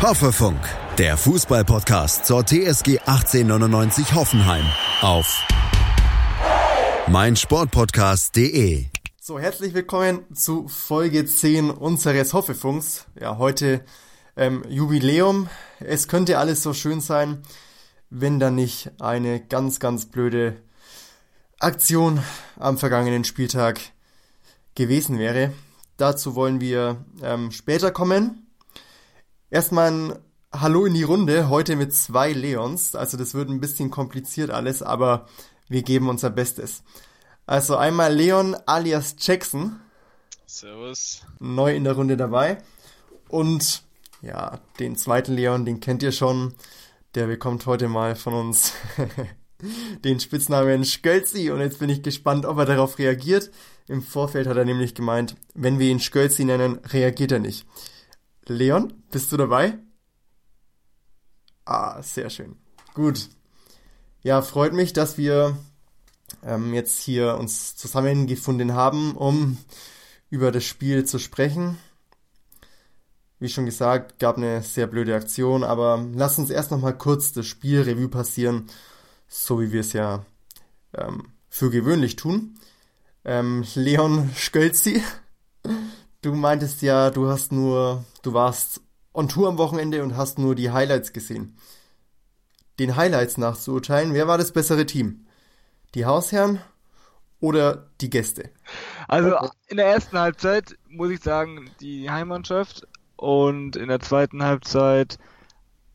Hoffefunk, der Fußballpodcast zur TSG 1899 Hoffenheim auf meinsportpodcast.de. So, herzlich willkommen zu Folge 10 unseres Hoffefunks. Ja, heute ähm, Jubiläum. Es könnte alles so schön sein, wenn da nicht eine ganz, ganz blöde Aktion am vergangenen Spieltag gewesen wäre. Dazu wollen wir ähm, später kommen. Erstmal ein Hallo in die Runde, heute mit zwei Leons. Also das wird ein bisschen kompliziert alles, aber wir geben unser Bestes. Also einmal Leon alias Jackson. Servus. Neu in der Runde dabei. Und ja, den zweiten Leon, den kennt ihr schon. Der bekommt heute mal von uns den Spitznamen Skölzi. Und jetzt bin ich gespannt, ob er darauf reagiert. Im Vorfeld hat er nämlich gemeint, wenn wir ihn Skölzi nennen, reagiert er nicht. Leon, bist du dabei? Ah, sehr schön. Gut. Ja, freut mich, dass wir ähm, jetzt hier uns zusammengefunden haben, um über das Spiel zu sprechen. Wie schon gesagt, gab eine sehr blöde Aktion, aber lass uns erst noch mal kurz das Spiel Revue passieren, so wie wir es ja ähm, für gewöhnlich tun. Ähm, Leon Skölzi, du meintest ja, du hast nur, du warst on Tour am Wochenende und hast nur die Highlights gesehen. Den Highlights nachzuurteilen, wer war das bessere Team? Die Hausherren oder die Gäste? Also in der ersten Halbzeit muss ich sagen, die Heimmannschaft und in der zweiten Halbzeit,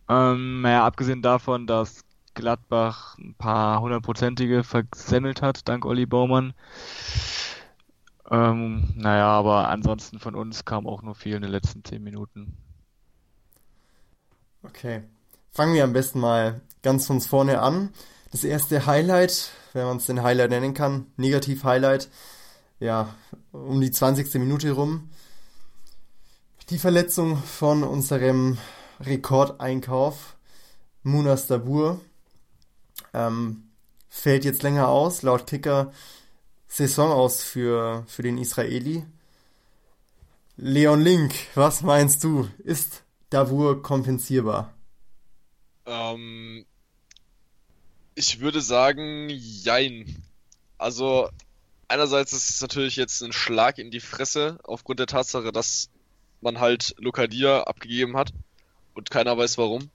ähm, naja, abgesehen davon, dass Gladbach ein paar hundertprozentige versemmelt hat, dank Olli Baumann, ähm, naja, aber ansonsten von uns kam auch nur viel in den letzten zehn Minuten. Okay. Fangen wir am besten mal ganz von vorne an. Das erste Highlight, wenn man es den Highlight nennen kann, Negativ-Highlight, ja, um die 20. Minute rum. Die Verletzung von unserem Rekordeinkauf, Munas Dabur, ähm, fällt jetzt länger aus, laut Kicker Saison aus für, für den Israeli. Leon Link, was meinst du? Ist Davur kompensierbar? Ähm, ich würde sagen, jein. Also, einerseits ist es natürlich jetzt ein Schlag in die Fresse, aufgrund der Tatsache, dass man halt Lokadia abgegeben hat und keiner weiß warum.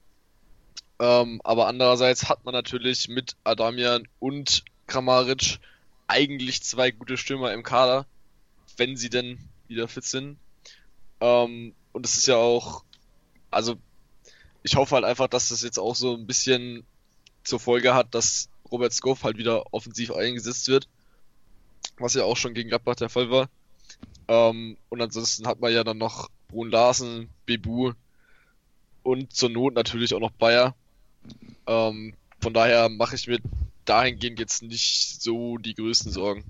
Ähm, aber andererseits hat man natürlich mit Adamian und Kramaric eigentlich zwei gute Stürmer im Kader, wenn sie denn wieder fit sind. Ähm, und es ist ja auch, also ich hoffe halt einfach, dass das jetzt auch so ein bisschen zur Folge hat, dass Robert Skoff halt wieder offensiv eingesetzt wird, was ja auch schon gegen Gladbach der Fall war. Ähm, und ansonsten hat man ja dann noch Brun Larsen, Bebu und zur Not natürlich auch noch Bayer. Ähm, von daher mache ich mir dahingehend jetzt nicht so die größten Sorgen.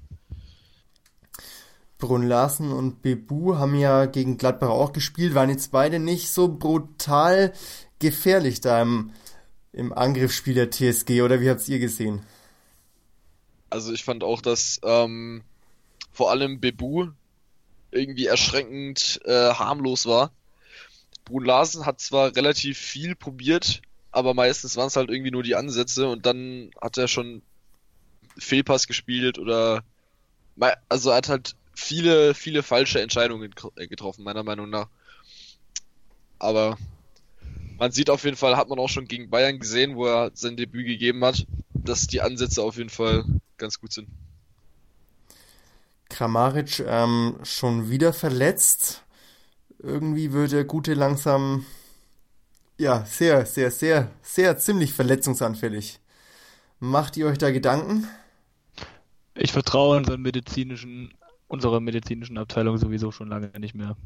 Brun Larsen und Bebu haben ja gegen Gladbach auch gespielt, waren jetzt beide nicht so brutal gefährlich da im, im Angriffsspiel der TSG, oder wie habt ihr gesehen? Also ich fand auch, dass ähm, vor allem Bebu irgendwie erschreckend äh, harmlos war. Brun Larsen hat zwar relativ viel probiert, aber meistens waren es halt irgendwie nur die Ansätze und dann hat er schon Fehlpass gespielt oder also er hat halt viele, viele falsche Entscheidungen äh, getroffen, meiner Meinung nach. Aber man sieht auf jeden Fall, hat man auch schon gegen Bayern gesehen, wo er sein Debüt gegeben hat, dass die Ansätze auf jeden Fall ganz gut sind. Kramaric ähm, schon wieder verletzt. Irgendwie wird der Gute langsam ja, sehr, sehr, sehr, sehr ziemlich verletzungsanfällig. Macht ihr euch da Gedanken? Ich vertraue unseren medizinischen, unserer medizinischen Abteilung sowieso schon lange nicht mehr.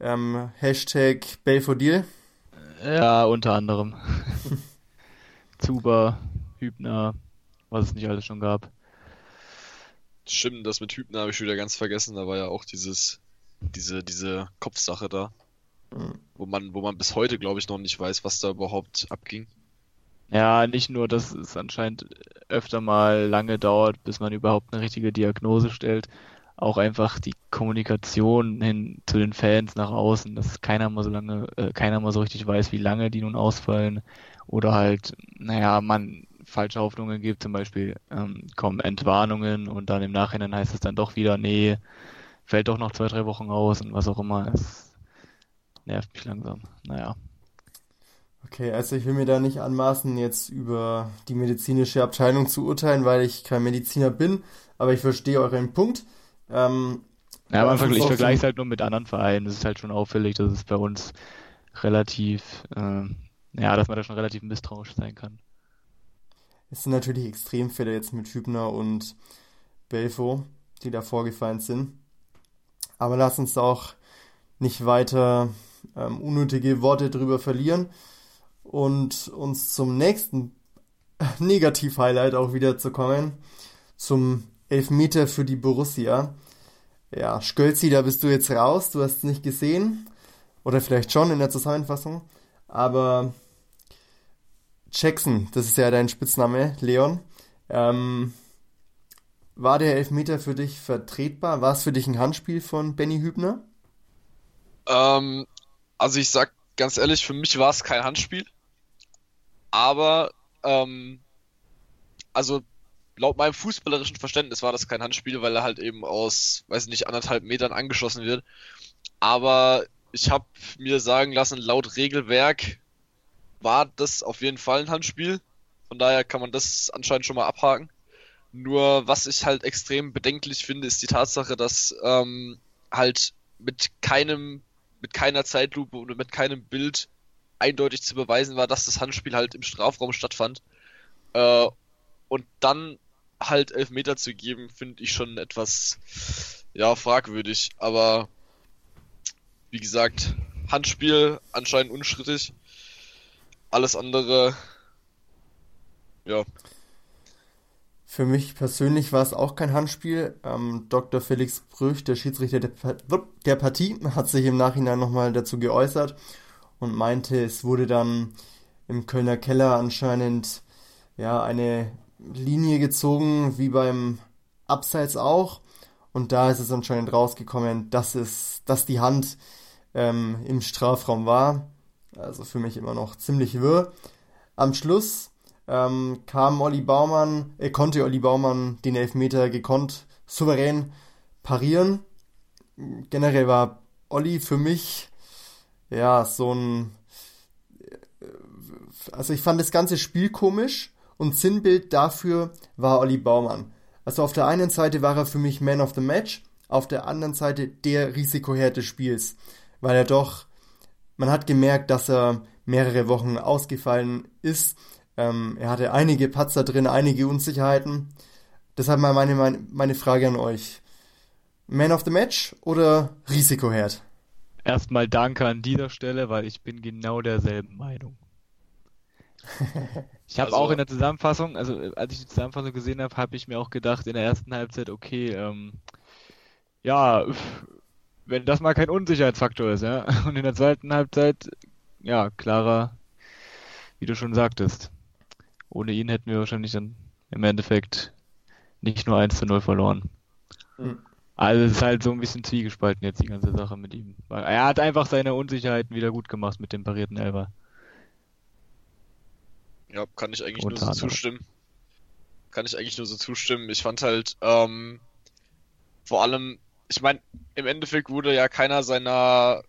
Ähm, Hashtag Belfodil? Ja, unter anderem. Zuber, Hübner, was es nicht alles schon gab. Stimmt, das mit Hübner habe ich wieder ganz vergessen. Da war ja auch dieses, diese, diese Kopfsache da. Wo man, wo man bis heute, glaube ich, noch nicht weiß, was da überhaupt abging. Ja, nicht nur, dass es anscheinend öfter mal lange dauert, bis man überhaupt eine richtige Diagnose stellt, auch einfach die Kommunikation hin zu den Fans nach außen, dass keiner mal so lange, äh, keiner mal so richtig weiß, wie lange die nun ausfallen. Oder halt, naja, man falsche Hoffnungen gibt, zum Beispiel ähm, kommen Entwarnungen und dann im Nachhinein heißt es dann doch wieder, nee, fällt doch noch zwei, drei Wochen aus und was auch immer. Es nervt mich langsam. Naja. Okay, also ich will mir da nicht anmaßen, jetzt über die medizinische Abteilung zu urteilen, weil ich kein Mediziner bin, aber ich verstehe euren Punkt. Ähm, ja, aber ich vergleiche es halt nur mit anderen Vereinen. Es ist halt schon auffällig, dass es bei uns relativ, äh, ja, dass man da schon relativ misstrauisch sein kann. Es sind natürlich Extremfälle jetzt mit Hübner und Belfo, die da vorgefallen sind. Aber lass uns auch nicht weiter ähm, unnötige Worte drüber verlieren und uns zum nächsten Negativ-Highlight auch wieder zu kommen, zum Elfmeter für die Borussia. Ja, Skölzi, da bist du jetzt raus, du hast es nicht gesehen. Oder vielleicht schon in der Zusammenfassung. Aber Jackson, das ist ja dein Spitzname, Leon. Ähm, war der Elfmeter für dich vertretbar? War es für dich ein Handspiel von Benny Hübner? Ähm, also ich sag ganz ehrlich, für mich war es kein Handspiel. Aber, ähm, also laut meinem fußballerischen Verständnis war das kein Handspiel, weil er halt eben aus, weiß nicht, anderthalb Metern angeschossen wird. Aber ich habe mir sagen lassen, laut Regelwerk war das auf jeden Fall ein Handspiel. Von daher kann man das anscheinend schon mal abhaken. Nur was ich halt extrem bedenklich finde, ist die Tatsache, dass ähm, halt mit keinem, mit keiner Zeitlupe oder mit keinem Bild eindeutig zu beweisen war, dass das Handspiel halt im Strafraum stattfand. Äh, und dann halt Elfmeter zu geben, finde ich schon etwas ja fragwürdig. Aber wie gesagt, Handspiel anscheinend unschrittig. Alles andere, ja. Für mich persönlich war es auch kein Handspiel. Ähm, Dr. Felix Brüch, der Schiedsrichter der, der Partie, hat sich im Nachhinein nochmal dazu geäußert und meinte, es wurde dann im Kölner Keller anscheinend ja eine Linie gezogen, wie beim Abseits auch. Und da ist es anscheinend rausgekommen, dass es, dass die Hand ähm, im Strafraum war. Also für mich immer noch ziemlich wirr. Am Schluss ähm, kam Olli Baumann, äh, konnte Olli Baumann den Elfmeter gekonnt souverän parieren. Generell war Olli für mich ja so ein äh, also ich fand das ganze Spiel komisch und Sinnbild dafür war Olli Baumann. Also auf der einen Seite war er für mich Man of the Match, auf der anderen Seite der Risikoherd des Spiels, weil er doch man hat gemerkt, dass er mehrere Wochen ausgefallen ist. Ähm, er hatte einige Patzer drin, einige Unsicherheiten. Deshalb mal meine, meine, meine Frage an euch. Man of the Match oder Risikoherd? Erstmal danke an dieser Stelle, weil ich bin genau derselben Meinung. Ich habe also, auch in der Zusammenfassung, also als ich die Zusammenfassung gesehen habe, habe ich mir auch gedacht in der ersten Halbzeit, okay, ähm, ja, wenn das mal kein Unsicherheitsfaktor ist, ja. Und in der zweiten Halbzeit, ja, klarer, wie du schon sagtest. Ohne ihn hätten wir wahrscheinlich dann im Endeffekt nicht nur 1 zu 0 verloren. Mhm. Also es ist halt so ein bisschen zwiegespalten jetzt die ganze Sache mit ihm. Er hat einfach seine Unsicherheiten wieder gut gemacht mit dem parierten Elber. Ja, kann ich eigentlich Unter nur so zustimmen. Kann ich eigentlich nur so zustimmen. Ich fand halt ähm, vor allem ich meine, im Endeffekt wurde ja keiner seiner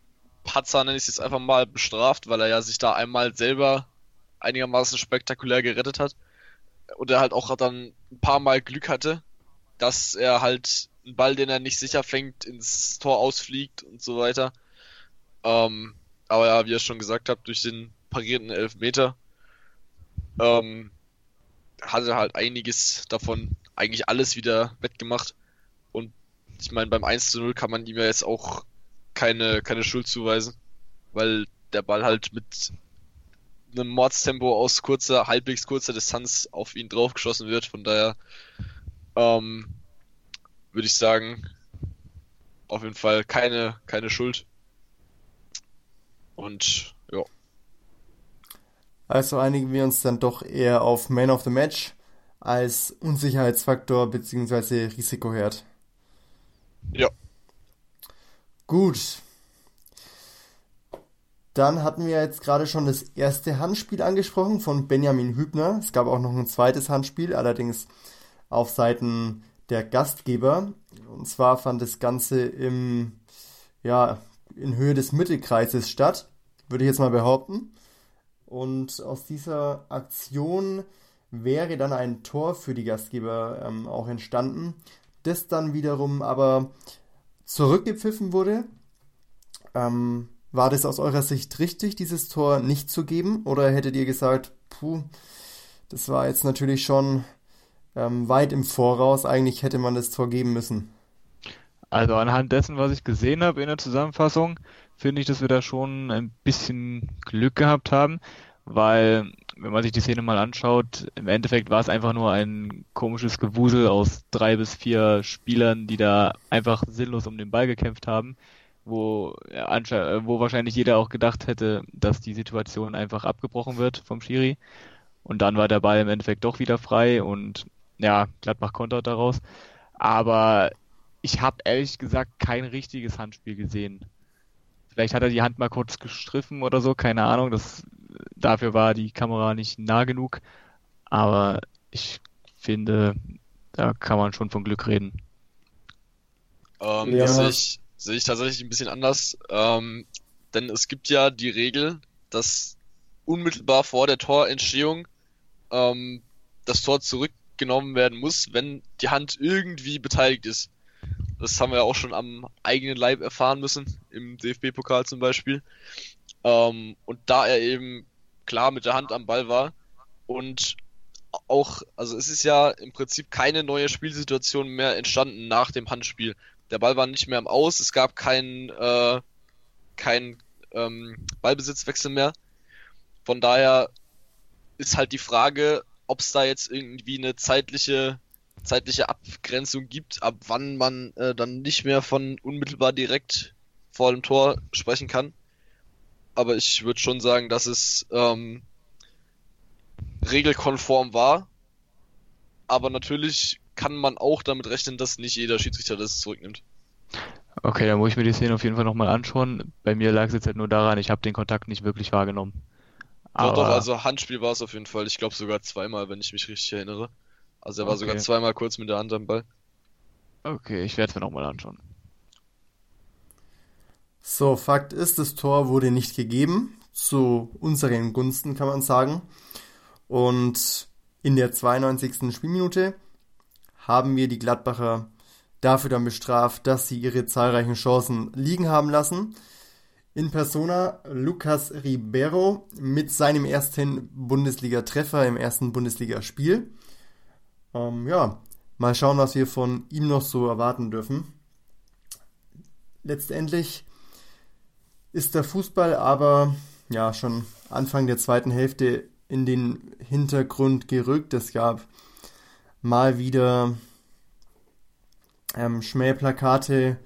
Patzer, nenne ich es jetzt einfach mal, bestraft, weil er ja sich da einmal selber einigermaßen spektakulär gerettet hat. Und er halt auch dann ein paar Mal Glück hatte, dass er halt einen Ball, den er nicht sicher fängt, ins Tor ausfliegt und so weiter. Ähm, aber ja, wie ihr schon gesagt habt, durch den parierten Elfmeter ähm, hat er halt einiges davon, eigentlich alles wieder wettgemacht ich meine, beim 1 zu 0 kann man ihm ja jetzt auch keine, keine Schuld zuweisen, weil der Ball halt mit einem Mordstempo aus kurzer, halbwegs kurzer Distanz auf ihn draufgeschossen wird. Von daher ähm, würde ich sagen, auf jeden Fall keine, keine Schuld. Und ja. Also einigen wir uns dann doch eher auf Man of the Match als Unsicherheitsfaktor bzw. Risikoherd. Ja. Gut. Dann hatten wir jetzt gerade schon das erste Handspiel angesprochen von Benjamin Hübner. Es gab auch noch ein zweites Handspiel, allerdings auf Seiten der Gastgeber. Und zwar fand das Ganze im, ja, in Höhe des Mittelkreises statt, würde ich jetzt mal behaupten. Und aus dieser Aktion wäre dann ein Tor für die Gastgeber ähm, auch entstanden, das dann wiederum aber zurückgepfiffen wurde. Ähm, war das aus eurer Sicht richtig, dieses Tor nicht zu geben? Oder hättet ihr gesagt, puh, das war jetzt natürlich schon ähm, weit im Voraus, eigentlich hätte man das Tor geben müssen? Also anhand dessen, was ich gesehen habe in der Zusammenfassung, finde ich, dass wir da schon ein bisschen Glück gehabt haben, weil wenn man sich die Szene mal anschaut, im Endeffekt war es einfach nur ein komisches Gewusel aus drei bis vier Spielern, die da einfach sinnlos um den Ball gekämpft haben, wo, ja, wo wahrscheinlich jeder auch gedacht hätte, dass die Situation einfach abgebrochen wird vom Schiri. Und dann war der Ball im Endeffekt doch wieder frei und ja, Gladbach kontert daraus. Aber ich habe ehrlich gesagt kein richtiges Handspiel gesehen. Vielleicht hat er die Hand mal kurz gestriffen oder so, keine Ahnung. Das, dafür war die Kamera nicht nah genug. Aber ich finde, da kann man schon von Glück reden. Ähm, ja. Das sehe ich, sehe ich tatsächlich ein bisschen anders. Ähm, denn es gibt ja die Regel, dass unmittelbar vor der Torentstehung ähm, das Tor zurückgenommen werden muss, wenn die Hand irgendwie beteiligt ist. Das haben wir ja auch schon am eigenen Leib erfahren müssen, im DFB-Pokal zum Beispiel. Ähm, und da er eben klar mit der Hand am Ball war und auch, also es ist ja im Prinzip keine neue Spielsituation mehr entstanden nach dem Handspiel. Der Ball war nicht mehr am Aus, es gab keinen äh, kein, ähm, Ballbesitzwechsel mehr. Von daher ist halt die Frage, ob es da jetzt irgendwie eine zeitliche zeitliche Abgrenzung gibt, ab wann man äh, dann nicht mehr von unmittelbar direkt vor dem Tor sprechen kann. Aber ich würde schon sagen, dass es ähm, regelkonform war. Aber natürlich kann man auch damit rechnen, dass nicht jeder Schiedsrichter das zurücknimmt. Okay, dann muss ich mir die Szene auf jeden Fall nochmal anschauen. Bei mir lag es jetzt halt nur daran, ich habe den Kontakt nicht wirklich wahrgenommen. Aber... Doch, doch, also Handspiel war es auf jeden Fall. Ich glaube sogar zweimal, wenn ich mich richtig erinnere. Also er war okay. sogar zweimal kurz mit der Hand am Ball. Okay, ich werde es mir nochmal anschauen. So, Fakt ist, das Tor wurde nicht gegeben. Zu unseren Gunsten kann man sagen. Und in der 92. Spielminute haben wir die Gladbacher dafür dann bestraft, dass sie ihre zahlreichen Chancen liegen haben lassen. In Persona Lucas Ribeiro mit seinem ersten Bundesliga-Treffer im ersten Bundesligaspiel. Ähm, ja, mal schauen, was wir von ihm noch so erwarten dürfen. Letztendlich ist der Fußball aber ja schon Anfang der zweiten Hälfte in den Hintergrund gerückt. Es gab mal wieder ähm, Schmähplakate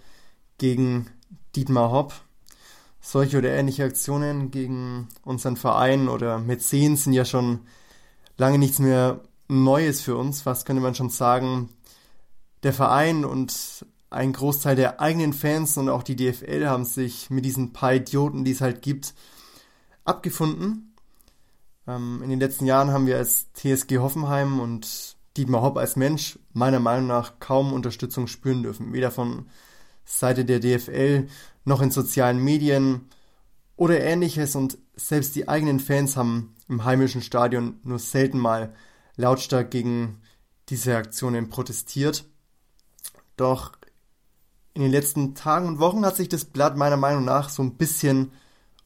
gegen Dietmar Hopp. Solche oder ähnliche Aktionen gegen unseren Verein oder Mäzen sind ja schon lange nichts mehr Neues für uns, was könnte man schon sagen. Der Verein und ein Großteil der eigenen Fans und auch die DFL haben sich mit diesen paar Idioten, die es halt gibt, abgefunden. Ähm, in den letzten Jahren haben wir als TSG Hoffenheim und Dietmar Hopp als Mensch meiner Meinung nach kaum Unterstützung spüren dürfen. Weder von Seite der DFL noch in sozialen Medien oder ähnliches und selbst die eigenen Fans haben im heimischen Stadion nur selten mal lautstark gegen diese Aktionen protestiert. Doch in den letzten Tagen und Wochen hat sich das Blatt meiner Meinung nach so ein bisschen,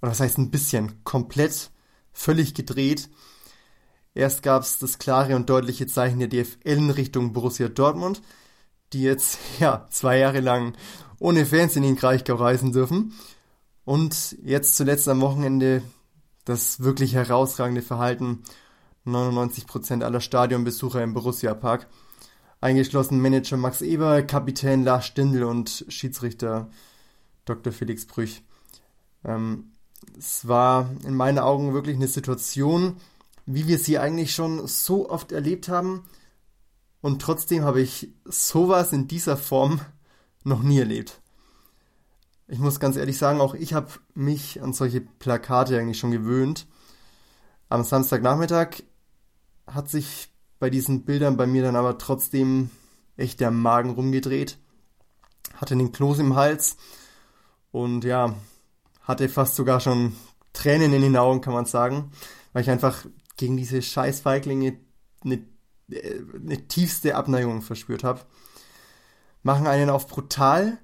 oder was heißt ein bisschen, komplett völlig gedreht. Erst gab es das klare und deutliche Zeichen der DFL in Richtung Borussia Dortmund, die jetzt ja zwei Jahre lang ohne Fans in den Kraichgau reisen dürfen. Und jetzt zuletzt am Wochenende das wirklich herausragende Verhalten 99% aller Stadionbesucher im Borussia Park. Eingeschlossen Manager Max Eber, Kapitän Lars Stindl und Schiedsrichter Dr. Felix Brüch. Ähm, es war in meinen Augen wirklich eine Situation, wie wir sie eigentlich schon so oft erlebt haben. Und trotzdem habe ich sowas in dieser Form noch nie erlebt. Ich muss ganz ehrlich sagen, auch ich habe mich an solche Plakate eigentlich schon gewöhnt. Am Samstagnachmittag hat sich bei diesen Bildern bei mir dann aber trotzdem echt der Magen rumgedreht. Hatte den Kloß im Hals und ja, hatte fast sogar schon Tränen in den Augen, kann man sagen, weil ich einfach gegen diese Scheißfeiglinge eine, eine tiefste Abneigung verspürt habe. Machen einen auf brutal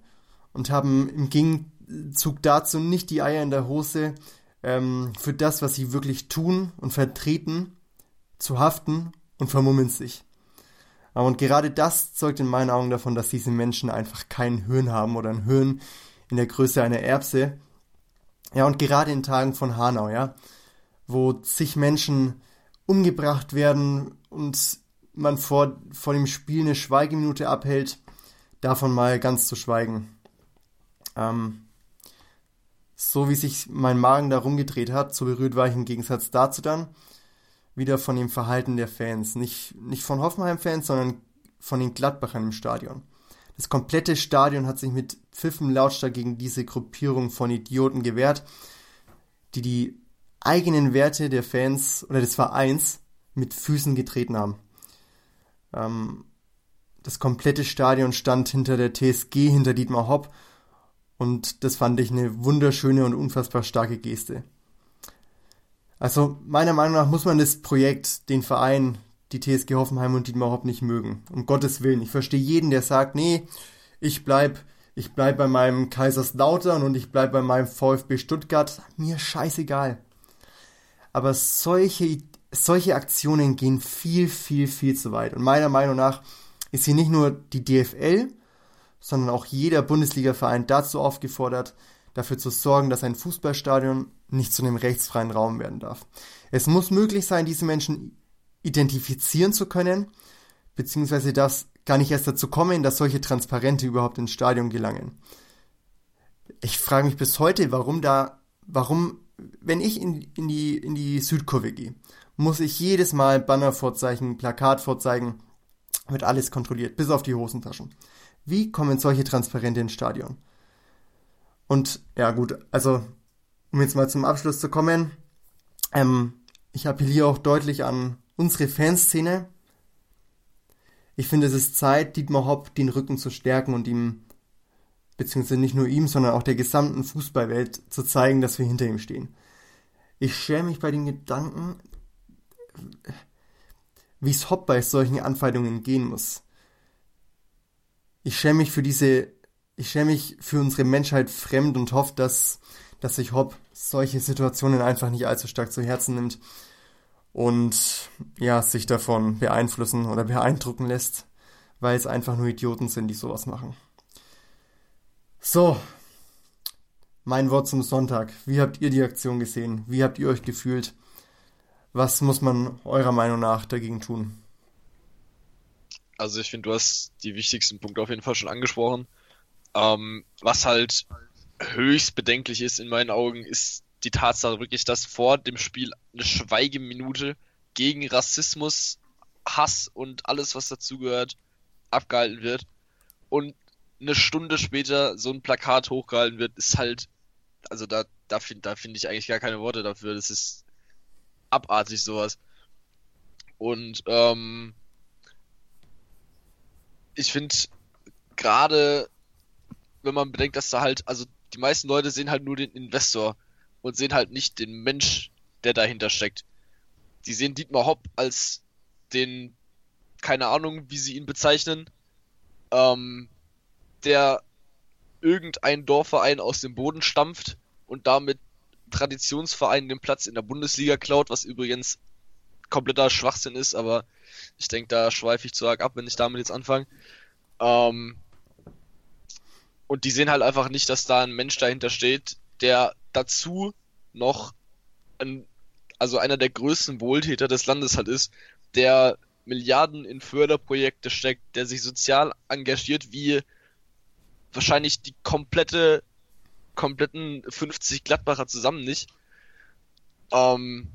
und haben im Gegenzug dazu nicht die Eier in der Hose, ähm, für das, was sie wirklich tun und vertreten, zu haften und vermummen sich. Und gerade das zeugt in meinen Augen davon, dass diese Menschen einfach kein Hirn haben oder ein Hirn in der Größe einer Erbse. Ja, und gerade in Tagen von Hanau, ja, wo zig Menschen umgebracht werden und man vor, vor dem Spiel eine Schweigeminute abhält, davon mal ganz zu schweigen. Ähm, so wie sich mein Magen da rumgedreht hat, so berührt war ich im Gegensatz dazu dann wieder von dem Verhalten der Fans. Nicht, nicht von Hoffenheim-Fans, sondern von den Gladbachern im Stadion. Das komplette Stadion hat sich mit Pfiffen lautstark gegen diese Gruppierung von Idioten gewehrt, die die eigenen Werte der Fans oder des Vereins mit Füßen getreten haben. Ähm, das komplette Stadion stand hinter der TSG, hinter Dietmar Hopp und das fand ich eine wunderschöne und unfassbar starke Geste. Also meiner Meinung nach muss man das Projekt, den Verein, die TSG Hoffenheim und Dietmar Hopp nicht mögen. Um Gottes Willen. Ich verstehe jeden, der sagt, nee, ich bleib, ich bleib bei meinem Kaiserslautern und ich bleib bei meinem VfB Stuttgart. Mir scheißegal. Aber solche, solche Aktionen gehen viel, viel, viel zu weit. Und meiner Meinung nach ist hier nicht nur die DFL, sondern auch jeder Bundesliga-Verein dazu aufgefordert, dafür zu sorgen, dass ein Fußballstadion nicht zu einem rechtsfreien Raum werden darf. Es muss möglich sein, diese Menschen identifizieren zu können, beziehungsweise das gar nicht erst dazu kommen, dass solche Transparente überhaupt ins Stadion gelangen. Ich frage mich bis heute, warum da, warum, wenn ich in, in, die, in die Südkurve gehe, muss ich jedes Mal Banner vorzeigen, Plakat vorzeigen, wird alles kontrolliert, bis auf die Hosentaschen. Wie kommen solche Transparente ins Stadion? Und ja gut, also um jetzt mal zum Abschluss zu kommen, ähm, ich appelliere auch deutlich an unsere Fanszene. Ich finde, es ist Zeit, Dietmar Hopp den Rücken zu stärken und ihm, beziehungsweise nicht nur ihm, sondern auch der gesamten Fußballwelt zu zeigen, dass wir hinter ihm stehen. Ich schäme mich bei den Gedanken, wie es Hopp bei solchen Anfeindungen gehen muss. Ich schäme mich für diese, ich schäme mich für unsere Menschheit fremd und hoffe, dass dass sich Hopp solche Situationen einfach nicht allzu stark zu Herzen nimmt und ja, sich davon beeinflussen oder beeindrucken lässt, weil es einfach nur Idioten sind, die sowas machen. So, mein Wort zum Sonntag. Wie habt ihr die Aktion gesehen? Wie habt ihr euch gefühlt? Was muss man eurer Meinung nach dagegen tun? Also ich finde, du hast die wichtigsten Punkte auf jeden Fall schon angesprochen. Ähm, was halt höchst bedenklich ist in meinen Augen, ist die Tatsache wirklich, dass vor dem Spiel eine Schweigeminute gegen Rassismus, Hass und alles, was dazugehört, abgehalten wird. Und eine Stunde später so ein Plakat hochgehalten wird, ist halt, also da, da finde da find ich eigentlich gar keine Worte dafür. Das ist abartig sowas. Und ähm, ich finde gerade, wenn man bedenkt, dass da halt, also die meisten Leute sehen halt nur den Investor und sehen halt nicht den Mensch, der dahinter steckt. Die sehen Dietmar Hopp als den, keine Ahnung, wie sie ihn bezeichnen, ähm, der irgendein Dorfverein aus dem Boden stampft und damit Traditionsvereinen den Platz in der Bundesliga klaut, was übrigens kompletter Schwachsinn ist, aber ich denke, da schweife ich zu arg ab, wenn ich damit jetzt anfange. Ähm, und die sehen halt einfach nicht, dass da ein Mensch dahinter steht, der dazu noch ein, also einer der größten Wohltäter des Landes halt ist, der Milliarden in Förderprojekte steckt, der sich sozial engagiert, wie wahrscheinlich die komplette, kompletten 50 Gladbacher zusammen nicht. Ähm,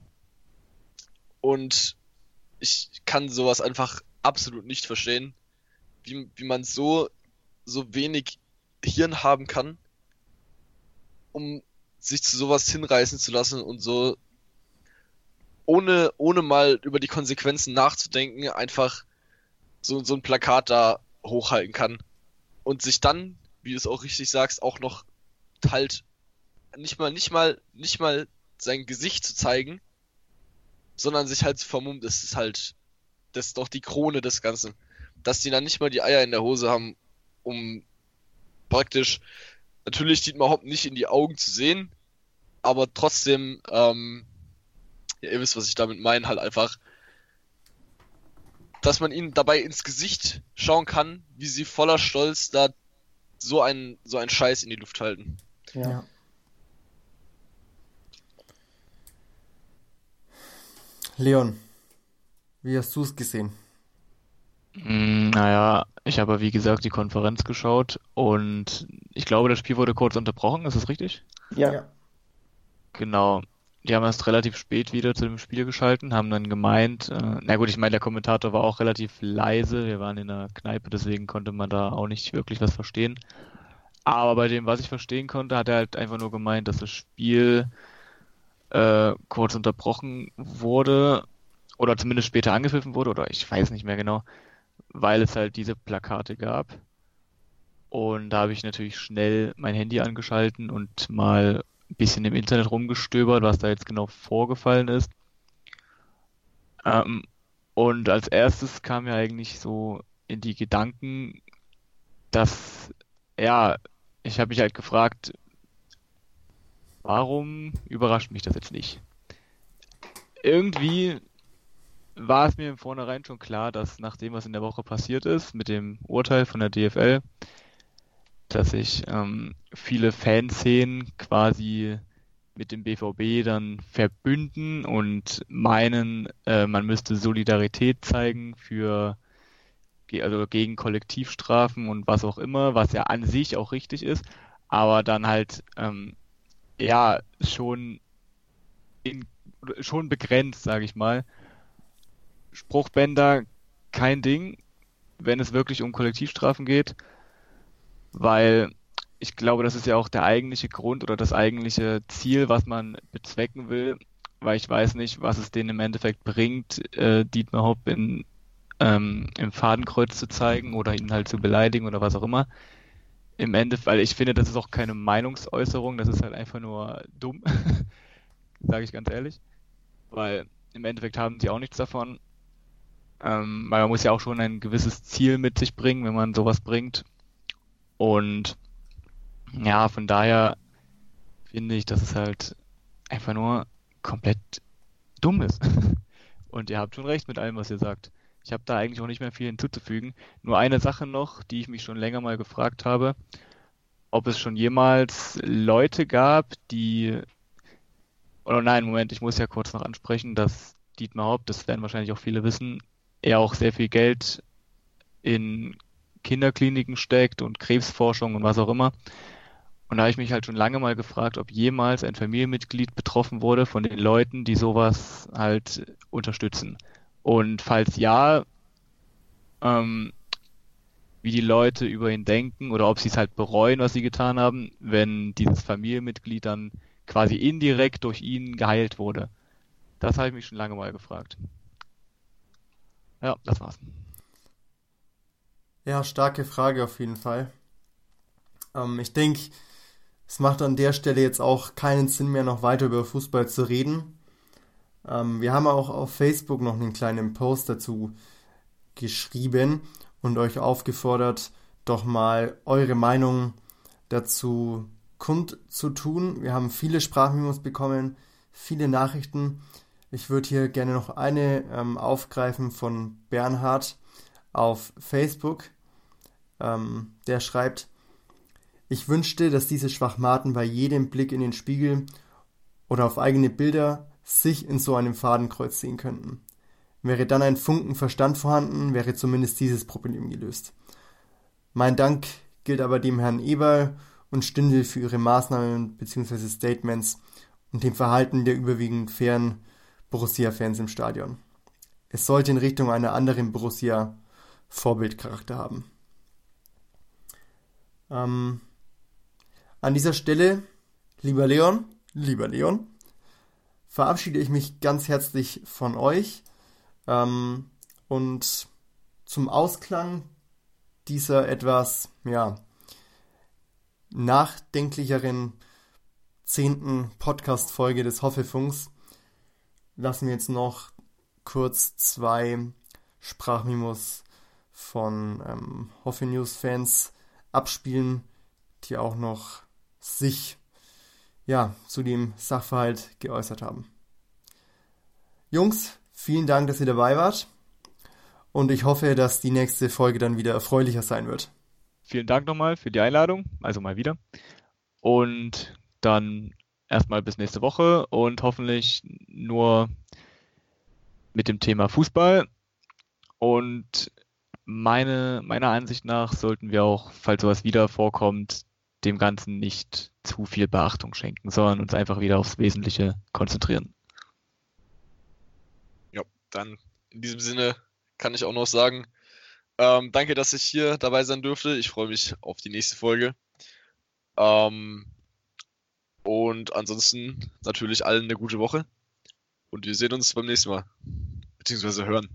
und ich kann sowas einfach absolut nicht verstehen, wie, wie man so, so wenig Hirn haben kann, um sich zu sowas hinreißen zu lassen und so ohne, ohne mal über die Konsequenzen nachzudenken, einfach so, so ein Plakat da hochhalten kann. Und sich dann, wie du es auch richtig sagst, auch noch halt nicht mal, nicht mal, nicht mal sein Gesicht zu zeigen, sondern sich halt vermummt, das ist halt, das ist doch die Krone des Ganzen. Dass die dann nicht mal die Eier in der Hose haben, um praktisch natürlich Dietmar Hopp nicht in die Augen zu sehen, aber trotzdem, ähm, ja, ihr wisst, was ich damit meine, halt einfach, dass man ihnen dabei ins Gesicht schauen kann, wie sie voller Stolz da so einen, so einen Scheiß in die Luft halten. Ja. Leon, wie hast du es gesehen? Mm, Naja, ich habe wie gesagt die Konferenz geschaut und ich glaube, das Spiel wurde kurz unterbrochen, ist das richtig? Ja. Genau. Die haben erst relativ spät wieder zu dem Spiel geschalten, haben dann gemeint, äh, na gut, ich meine, der Kommentator war auch relativ leise, wir waren in der Kneipe, deswegen konnte man da auch nicht wirklich was verstehen. Aber bei dem, was ich verstehen konnte, hat er halt einfach nur gemeint, dass das Spiel äh, kurz unterbrochen wurde oder zumindest später angepfiffen wurde oder ich weiß nicht mehr genau, weil es halt diese Plakate gab. Und da habe ich natürlich schnell mein Handy angeschalten und mal ein bisschen im Internet rumgestöbert, was da jetzt genau vorgefallen ist. Ähm, und als erstes kam mir eigentlich so in die Gedanken, dass, ja, ich habe mich halt gefragt, warum überrascht mich das jetzt nicht? Irgendwie war es mir im Vornherein schon klar, dass nach dem, was in der Woche passiert ist, mit dem Urteil von der DFL, dass sich ähm, viele Fanszenen quasi mit dem BVB dann verbünden und meinen, äh, man müsste Solidarität zeigen für also gegen Kollektivstrafen und was auch immer, was ja an sich auch richtig ist, aber dann halt ähm, ja schon in, schon begrenzt, sage ich mal. Spruchbänder kein Ding, wenn es wirklich um Kollektivstrafen geht, weil ich glaube, das ist ja auch der eigentliche Grund oder das eigentliche Ziel, was man bezwecken will, weil ich weiß nicht, was es denen im Endeffekt bringt, äh, Dietmar Hopp in, ähm, im Fadenkreuz zu zeigen oder ihn halt zu beleidigen oder was auch immer. Im Endeffekt, weil ich finde, das ist auch keine Meinungsäußerung, das ist halt einfach nur dumm, sage ich ganz ehrlich, weil im Endeffekt haben sie auch nichts davon. Ähm, weil man muss ja auch schon ein gewisses Ziel mit sich bringen, wenn man sowas bringt. Und ja, von daher finde ich, dass es halt einfach nur komplett dumm ist. Und ihr habt schon recht mit allem, was ihr sagt. Ich habe da eigentlich auch nicht mehr viel hinzuzufügen. Nur eine Sache noch, die ich mich schon länger mal gefragt habe, ob es schon jemals Leute gab, die oder nein, Moment, ich muss ja kurz noch ansprechen, dass Dietmar Hopp, das werden wahrscheinlich auch viele wissen, er auch sehr viel Geld in Kinderkliniken steckt und Krebsforschung und was auch immer. Und da habe ich mich halt schon lange mal gefragt, ob jemals ein Familienmitglied betroffen wurde von den Leuten, die sowas halt unterstützen. Und falls ja, ähm, wie die Leute über ihn denken oder ob sie es halt bereuen, was sie getan haben, wenn dieses Familienmitglied dann quasi indirekt durch ihn geheilt wurde. Das habe ich mich schon lange mal gefragt. Ja, das war's. Ja, starke Frage auf jeden Fall. Ähm, ich denke, es macht an der Stelle jetzt auch keinen Sinn mehr, noch weiter über Fußball zu reden. Ähm, wir haben auch auf Facebook noch einen kleinen Post dazu geschrieben und euch aufgefordert, doch mal eure Meinung dazu kundzutun. Wir haben viele Sprachmemos bekommen, viele Nachrichten. Ich würde hier gerne noch eine ähm, aufgreifen von Bernhard auf Facebook. Ähm, der schreibt, ich wünschte, dass diese Schwachmaten bei jedem Blick in den Spiegel oder auf eigene Bilder sich in so einem Fadenkreuz sehen könnten. Wäre dann ein Funken Verstand vorhanden, wäre zumindest dieses Problem gelöst. Mein Dank gilt aber dem Herrn Eberl und Stindl für ihre Maßnahmen bzw. Statements und dem Verhalten der überwiegend fairen Borussia-Fans im Stadion. Es sollte in Richtung einer anderen Borussia Vorbildcharakter haben. Ähm, An dieser Stelle, lieber Leon, lieber Leon, verabschiede ich mich ganz herzlich von euch ähm, und zum Ausklang dieser etwas, ja, nachdenklicheren zehnten Podcast-Folge des Hoffefunks lassen wir jetzt noch kurz zwei Sprachmimos von ähm, Hoffe News Fans abspielen, die auch noch sich ja zu dem Sachverhalt geäußert haben. Jungs, vielen Dank, dass ihr dabei wart und ich hoffe, dass die nächste Folge dann wieder erfreulicher sein wird. Vielen Dank nochmal für die Einladung, also mal wieder. Und dann erstmal bis nächste Woche und hoffentlich nur mit dem Thema Fußball. Und meine, meiner Ansicht nach sollten wir auch, falls sowas wieder vorkommt, dem Ganzen nicht zu viel Beachtung schenken, sondern uns einfach wieder aufs Wesentliche konzentrieren. Ja, dann in diesem Sinne kann ich auch noch sagen, ähm, danke, dass ich hier dabei sein durfte. Ich freue mich auf die nächste Folge. Ähm, und ansonsten natürlich allen eine gute Woche. Und wir sehen uns beim nächsten Mal. Beziehungsweise hören.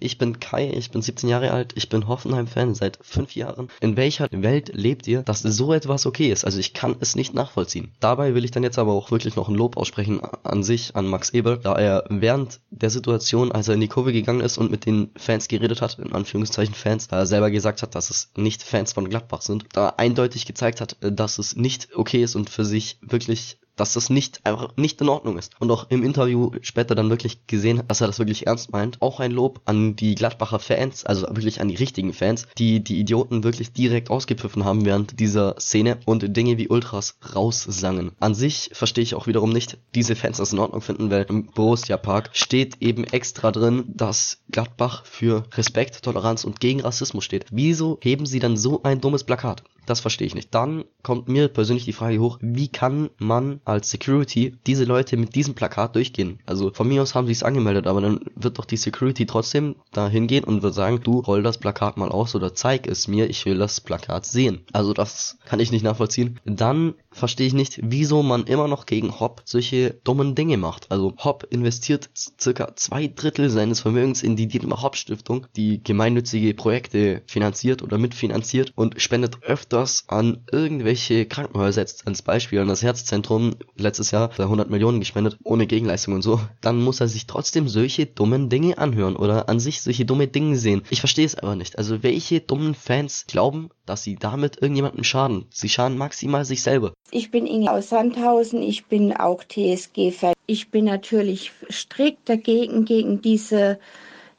Ich bin Kai, ich bin 17 Jahre alt, ich bin Hoffenheim-Fan seit fünf Jahren. In welcher Welt lebt ihr, dass so etwas okay ist? Also ich kann es nicht nachvollziehen. Dabei will ich dann jetzt aber auch wirklich noch ein Lob aussprechen an sich, an Max Eber, da er während der Situation, als er in die Kurve gegangen ist und mit den Fans geredet hat, in Anführungszeichen Fans, da er selber gesagt hat, dass es nicht Fans von Gladbach sind, da eindeutig gezeigt hat, dass es nicht okay ist und für sich wirklich dass das nicht einfach nicht in Ordnung ist. Und auch im Interview später dann wirklich gesehen, dass er das wirklich ernst meint. Auch ein Lob an die Gladbacher Fans, also wirklich an die richtigen Fans, die die Idioten wirklich direkt ausgepfiffen haben während dieser Szene und Dinge wie Ultras raussangen. An sich verstehe ich auch wiederum nicht, diese Fans das in Ordnung finden, weil im Borussia Park steht eben extra drin, dass Gladbach für Respekt, Toleranz und gegen Rassismus steht. Wieso heben sie dann so ein dummes Plakat? Das verstehe ich nicht. Dann kommt mir persönlich die Frage hoch, wie kann man als Security diese Leute mit diesem Plakat durchgehen? Also von mir aus haben sie es angemeldet, aber dann wird doch die Security trotzdem da hingehen und wird sagen, du roll das Plakat mal aus oder zeig es mir, ich will das Plakat sehen. Also das kann ich nicht nachvollziehen. Dann verstehe ich nicht, wieso man immer noch gegen Hopp solche dummen Dinge macht. Also Hopp investiert circa zwei Drittel seines Vermögens in die Dietmar Hopp Stiftung, die gemeinnützige Projekte finanziert oder mitfinanziert und spendet öfters an irgendwelche Krankenhäuser, jetzt als Beispiel an das Herzzentrum letztes Jahr da 100 Millionen gespendet, ohne Gegenleistung und so. Dann muss er sich trotzdem solche dummen Dinge anhören oder an sich solche dumme Dinge sehen. Ich verstehe es aber nicht. Also welche dummen Fans glauben, dass sie damit irgendjemandem schaden? Sie schaden maximal sich selber. Ich bin Inge aus Sandhausen, ich bin auch TSG-Fan. Ich bin natürlich strikt dagegen, gegen diese,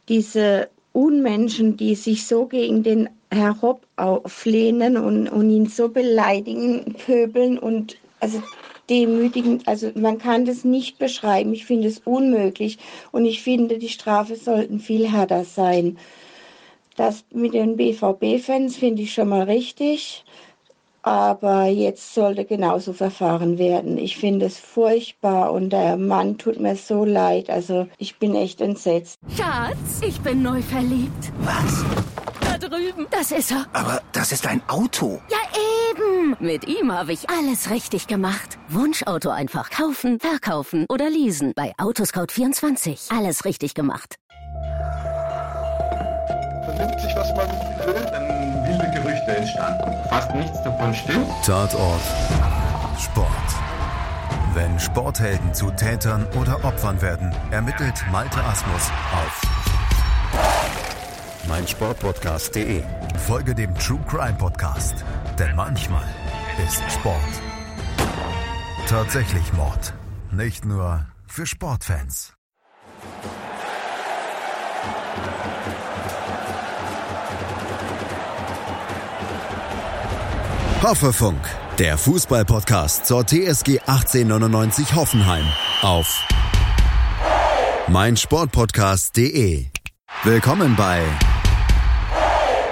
diese Unmenschen, die sich so gegen den Herr Hopp auflehnen und, und ihn so beleidigen, pöbeln und also demütigen. Also man kann das nicht beschreiben. Ich finde es unmöglich und ich finde, die Strafe sollten viel härter sein. Das mit den BVB-Fans finde ich schon mal richtig. Aber jetzt sollte genauso verfahren werden. Ich finde es furchtbar und der Mann tut mir so leid. Also ich bin echt entsetzt. Schatz, ich bin neu verliebt. Was? Da drüben. Das ist er. Aber das ist ein Auto. Ja, eben. Mit ihm habe ich alles richtig gemacht. Wunschauto einfach kaufen, verkaufen oder leasen. Bei Autoscout24. Alles richtig gemacht. Vernimmt sich, was man will, dann wilde Gerüchte entstanden. Fast nichts davon stimmt. Tatort Sport. Wenn Sporthelden zu Tätern oder Opfern werden, ermittelt Malte Asmus auf meinsportpodcast.de. Folge dem True Crime Podcast, denn manchmal ist Sport tatsächlich Mord. Nicht nur für Sportfans. Hoffefunk, der Fußballpodcast zur TSG 1899 Hoffenheim auf meinsportpodcast.de. Willkommen bei